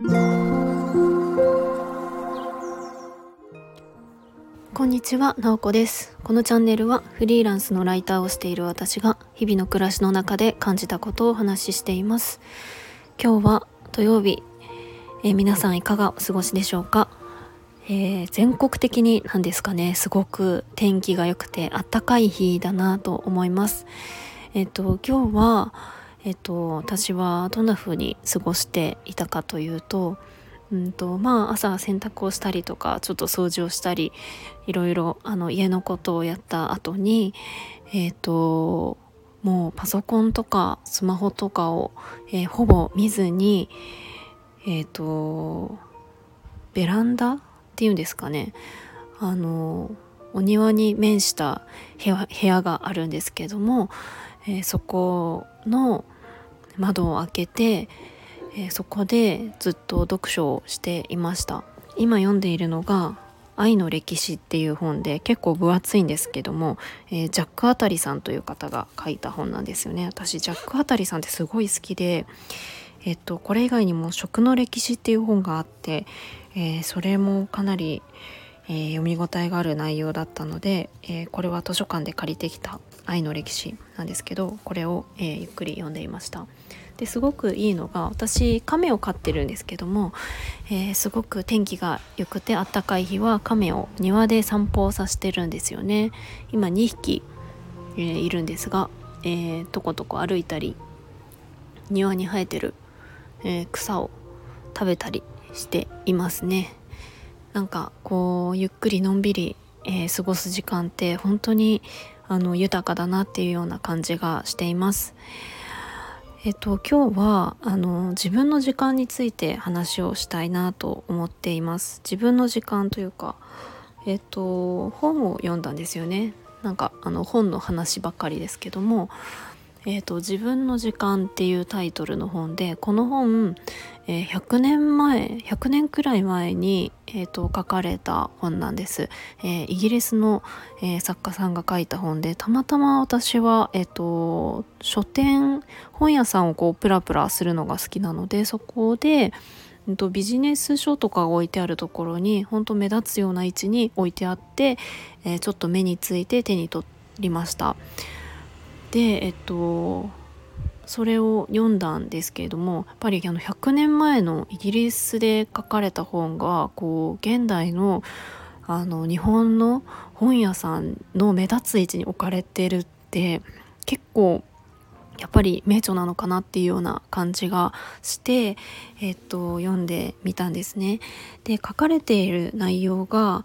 こんにちは、なおこです。このチャンネルはフリーランスのライターをしている私が日々の暮らしの中で感じたことをお話ししています。今日は土曜日、えー、皆さんいかがお過ごしでしょうか、えー、全国的になんですかね、すごく天気が良くてあったかい日だなと思います。えっ、ー、と、今日は、えっ、と、私はどんな風に過ごしていたかというと、うんとまあ朝洗濯をしたりとかちょっと掃除をしたりいろいろあの家のことをやった後にえっ、ともうパソコンとかスマホとかを、えー、ほぼ見ずにえっ、とベランダっていうんですかね。あのお庭に面した部屋部屋があるんですけども、えー、そこの窓を開けてえー、そこでずっと読書をしていました。今読んでいるのが「愛の歴史」っていう本で結構分厚いんですけども、えー、ジャック・アタリさんという方が書いた本なんですよね。私ジャック・アタリさんってすごい好きでえっとこれ以外にも「食の歴史」っていう本があって、えー、それもかなり、えー、読み応えがある内容だったので、えー、これは図書館で借りてきた愛の歴史なんですけどこれを、えー、ゆっくり読んでいました。ですごくいいのが私亀を飼ってるんですけども、えー、すごく天気が良くてあったかい日は亀を庭で散歩をさせてるんですよね。今2匹、えー、いるんですが、えー、とことこ歩いたり庭に生えてる、え草を食べたりしていますね。なんかこうゆっくりのんびり、え過ごす時間って本当にあの豊かだなっていうような感じがしています。えっと、今日はあの自分の時間について話をしたいなと思っています自分の時間というかえっと本を読んだんですよねなんかあの本の話ばっかりですけどもえーと、自分の時間っていうタイトルの本でこの本、え、100年前100年くらい前に、えーと、書かれた本なんです、えー、イギリスの、えー、作家さんが書いた本でたまたま私は、えーと、書店本屋さんをこうプラプラするのが好きなのでそこでビジネス書とかが置いてあるところに本当目立つような位置に置いてあって、えー、ちょっと目について手に取りました。でえっとそれを読んだんですけれどもやっぱりあの100年前のイギリスで書かれた本がこう現代のあの日本の本屋さんの目立つ位置に置かれてるって結構やっぱり名著なのかなっていうような感じがして、えっと、読んでみたんですね。で書かれている内容が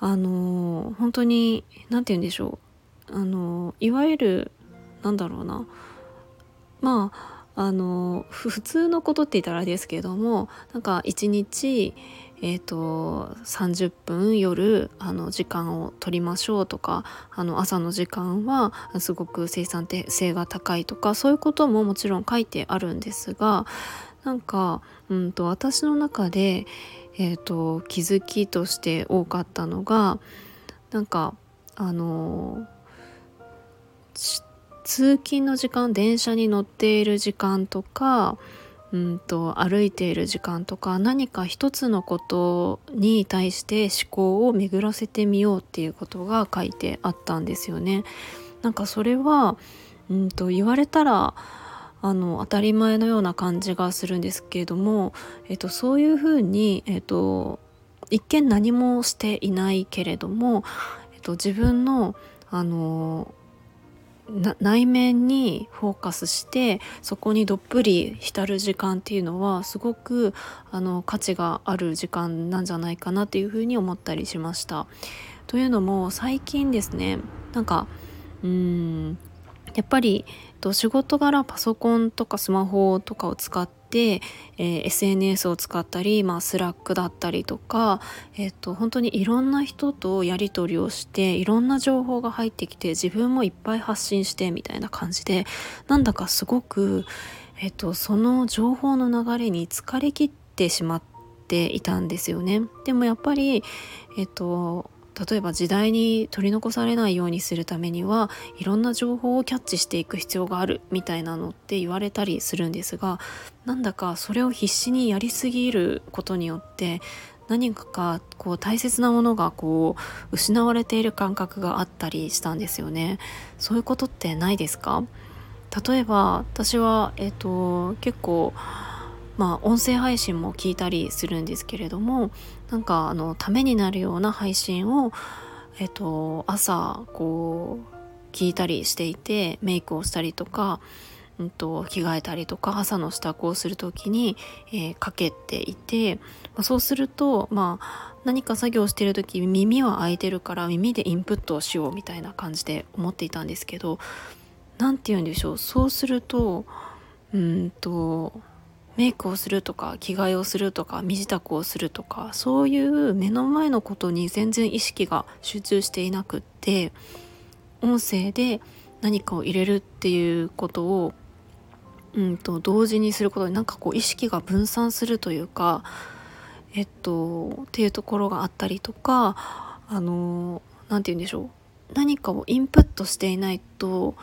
あの本当に何て言うんでしょうあのいわゆるなんだろうなまああの普通のことって言ったらあれですけどもなんか一日えーと、30分夜あの時間を取りましょうとかあの朝の時間はすごく生産性が高いとかそういうことももちろん書いてあるんですがなんか、うんと、私の中で、えーと気づきとして多かったのがなんかあの通勤の時間電車に乗っている時間とかうんと歩いている時間とか何か一つのことに対して思考を巡らせてみようっていうことが書いてあったんですよね。なんかそれはうんと言われたらあの当たり前のような感じがするんですけれども、えっと、そういうふうに、えっと、一見何もしていないけれども、えっと、自分のあの内面にフォーカスしてそこにどっぷり浸る時間っていうのはすごくあの価値がある時間なんじゃないかなっていうふうに思ったりしました。というのも最近ですねなんかうんやっぱり仕事柄パソコンとかスマホとかを使っ、えー、SNS を使ったり、まあ、 Slack だったりとか、えーと、本当にいろんな人とやり取りをしていろんな情報が入ってきて自分もいっぱい発信してみたいな感じでなんだかすごく、えーと、その情報の流れに疲れきってしまっていたんですよね。でもやっぱり、えーと例えば時代に取り残されないようにするためにはいろんな情報をキャッチしていく必要があるみたいなのって言われたりするんですがなんだかそれを必死にやりすぎることによって何かかこう大切なものがこう失われている感覚があったりしたんですよね。そういうことってないですか？例えば私は、えっと、結構まあ音声配信も聞いたりするんですけれどもなんかあのためになるような配信を、えっと、朝こう聞いたりしていてメイクをしたりとか、うんと、着替えたりとか朝の支度をする時に、えー、かけていて、まあ、そうすると、まあ、何か作業してる時耳は開いてるから耳でインプットをしようみたいな感じで思っていたんですけど何て言うんでしょうそうするとうんとメイクをするとか着替えをするとか身支度をするとかそういう目の前のことに全然意識が集中していなくって音声で何かを入れるっていうことをうんと同時にすることでなんかこう意識が分散するというかえっとっていうところがあったりとかあの何て言うんでしょう。何かをインプットしていないと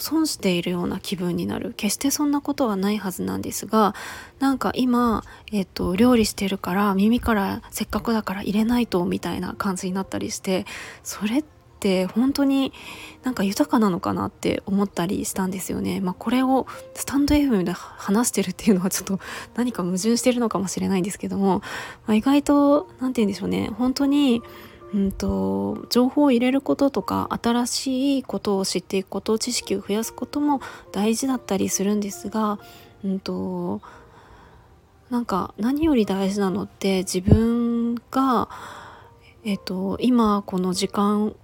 損しているような気分になる決してそんなことはないはずなんですがなんか今、えっと、料理してるから耳からせっかくだから入れないとみたいな感じになったりしてそれって本当になんか豊かなのかなって思ったりしたんですよね。まあ、これをスタンド FM で話してるっていうのはちょっと何か矛盾してるのかもしれないんですけども、まあ、意外と何て言うんでしょうね本当にうんと、情報を入れることとか新しいことを知っていくこと知識を増やすことも大事だったりするんですが、うんと、なんか何より大事なのって自分が、えっと、今この時間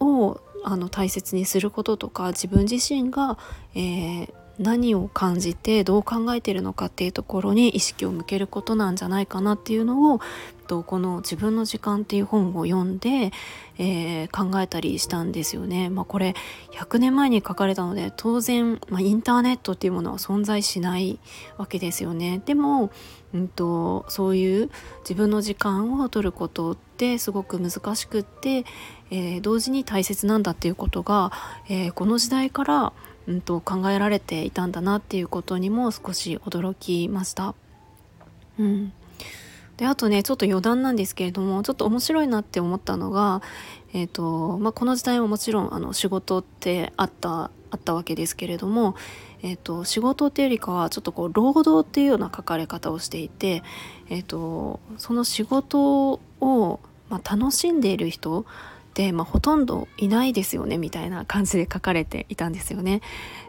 をあの大切にすることとか自分自身が、えー、何を感じてどう考えてるのかっていうところに意識を向けることなんじゃないかなっていうのをとこの「自分の時間」っていう本を読んで、えー、考えたりしたんですよね。まあ、これ100年前に書かれたので当然、まあ、インターネットっていうものは存在しないわけですよね。でも、うんと、そういう自分の時間を取ることってすごく難しくって、えー、同時に大切なんだっていうことが、えー、この時代からうんと考えられていたんだなっていうことにも少し驚きました。うん、であとねちょっと余談なんですけれどもちょっと面白いなって思ったのが、えーとまあ、この時代ももちろんあの仕事ってあったあったわけですけれども、えーと、仕事っていうよりかはちょっとこう労働っていうような書かれ方をしていて、えーとその仕事を、まあ、楽しんでいる人、まあ、ほとんどいないですよねみたいな感じで書かれていたんですよね。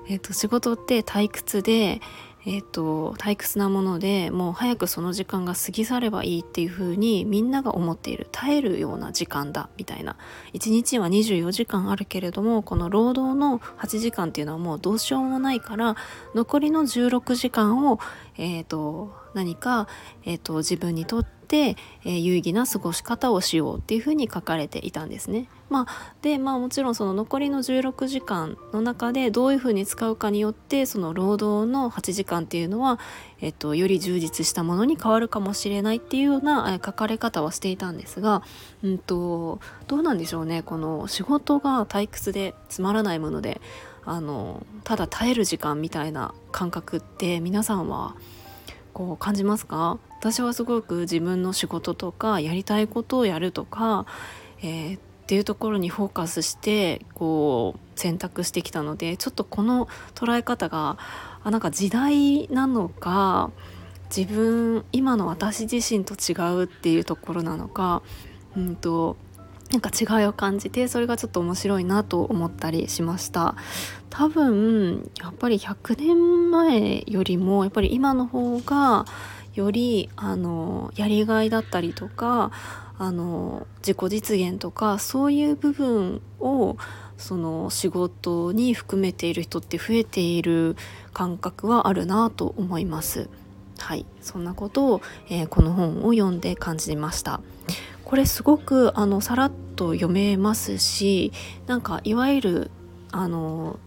えーと、仕事って退屈で、えーと、退屈なものでもう早くその時間が過ぎ去ればいいっていう風にみんなが思っている耐えるような時間だみたいな1日は24時間あるけれどもこの労働の8時間っていうのはもうどうしようもないから残りの16時間を、えーと、何か、えー、と自分にとって、えー、有意義な過ごし方をしようっていうふうに書かれていたんですね。まあ、でまあもちろんその残りの16時間の中でどういうふうに使うかによってその労働の8時間っていうのは、えっと、より充実したものに変わるかもしれないっていうような書かれ方はしていたんですが、うんと、どうなんでしょうねこの仕事が退屈でつまらないものであのただ耐える時間みたいな感覚って皆さんはこう感じますか？私はすごく自分の仕事とかやりたいことをやるとか、えー、っていうところにフォーカスしてこう選択してきたのでちょっとこの捉え方があなんか時代なのか自分今の私自身と違うっていうところなのかうんとなんか違いを感じてそれがちょっと面白いなと思ったりしました。多分やっぱり100年前よりもやっぱり今の方がよりあのやりがいだったりとかあの自己実現とかそういう部分をその仕事に含めている人って増えている感覚はあるなと思います。はい、そんなことを、えー、この本を読んで感じました。これすごくあのさらっと読めますしなんかいわゆるあの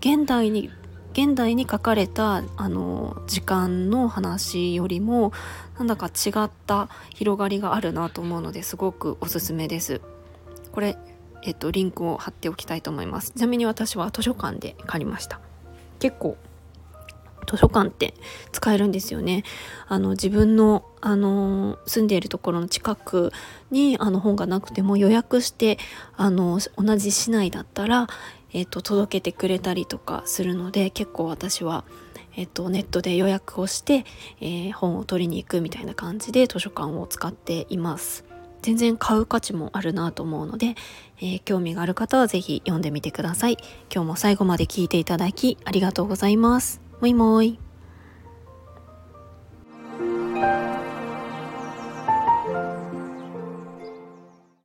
現代に現代に書かれたあの時間の話よりもなんだか違った広がりがあるなと思うのですごくおすすめです。これ、えっと、リンクを貼っておきたいと思いますちなみに私は図書館で借りました結構図書館って使えるんですよね。あの自分のあの住んでいるところの近くにあの本がなくても予約してあの同じ市内だったら、えーと、届けてくれたりとかするので結構私は、えーとネットで予約をして、えー、本を取りに行くみたいな感じで図書館を使っています。全然買う価値もあるなと思うので、えー、興味がある方は是非読んでみてください。今日も最後まで聞いていただきありがとうございます。もいもい。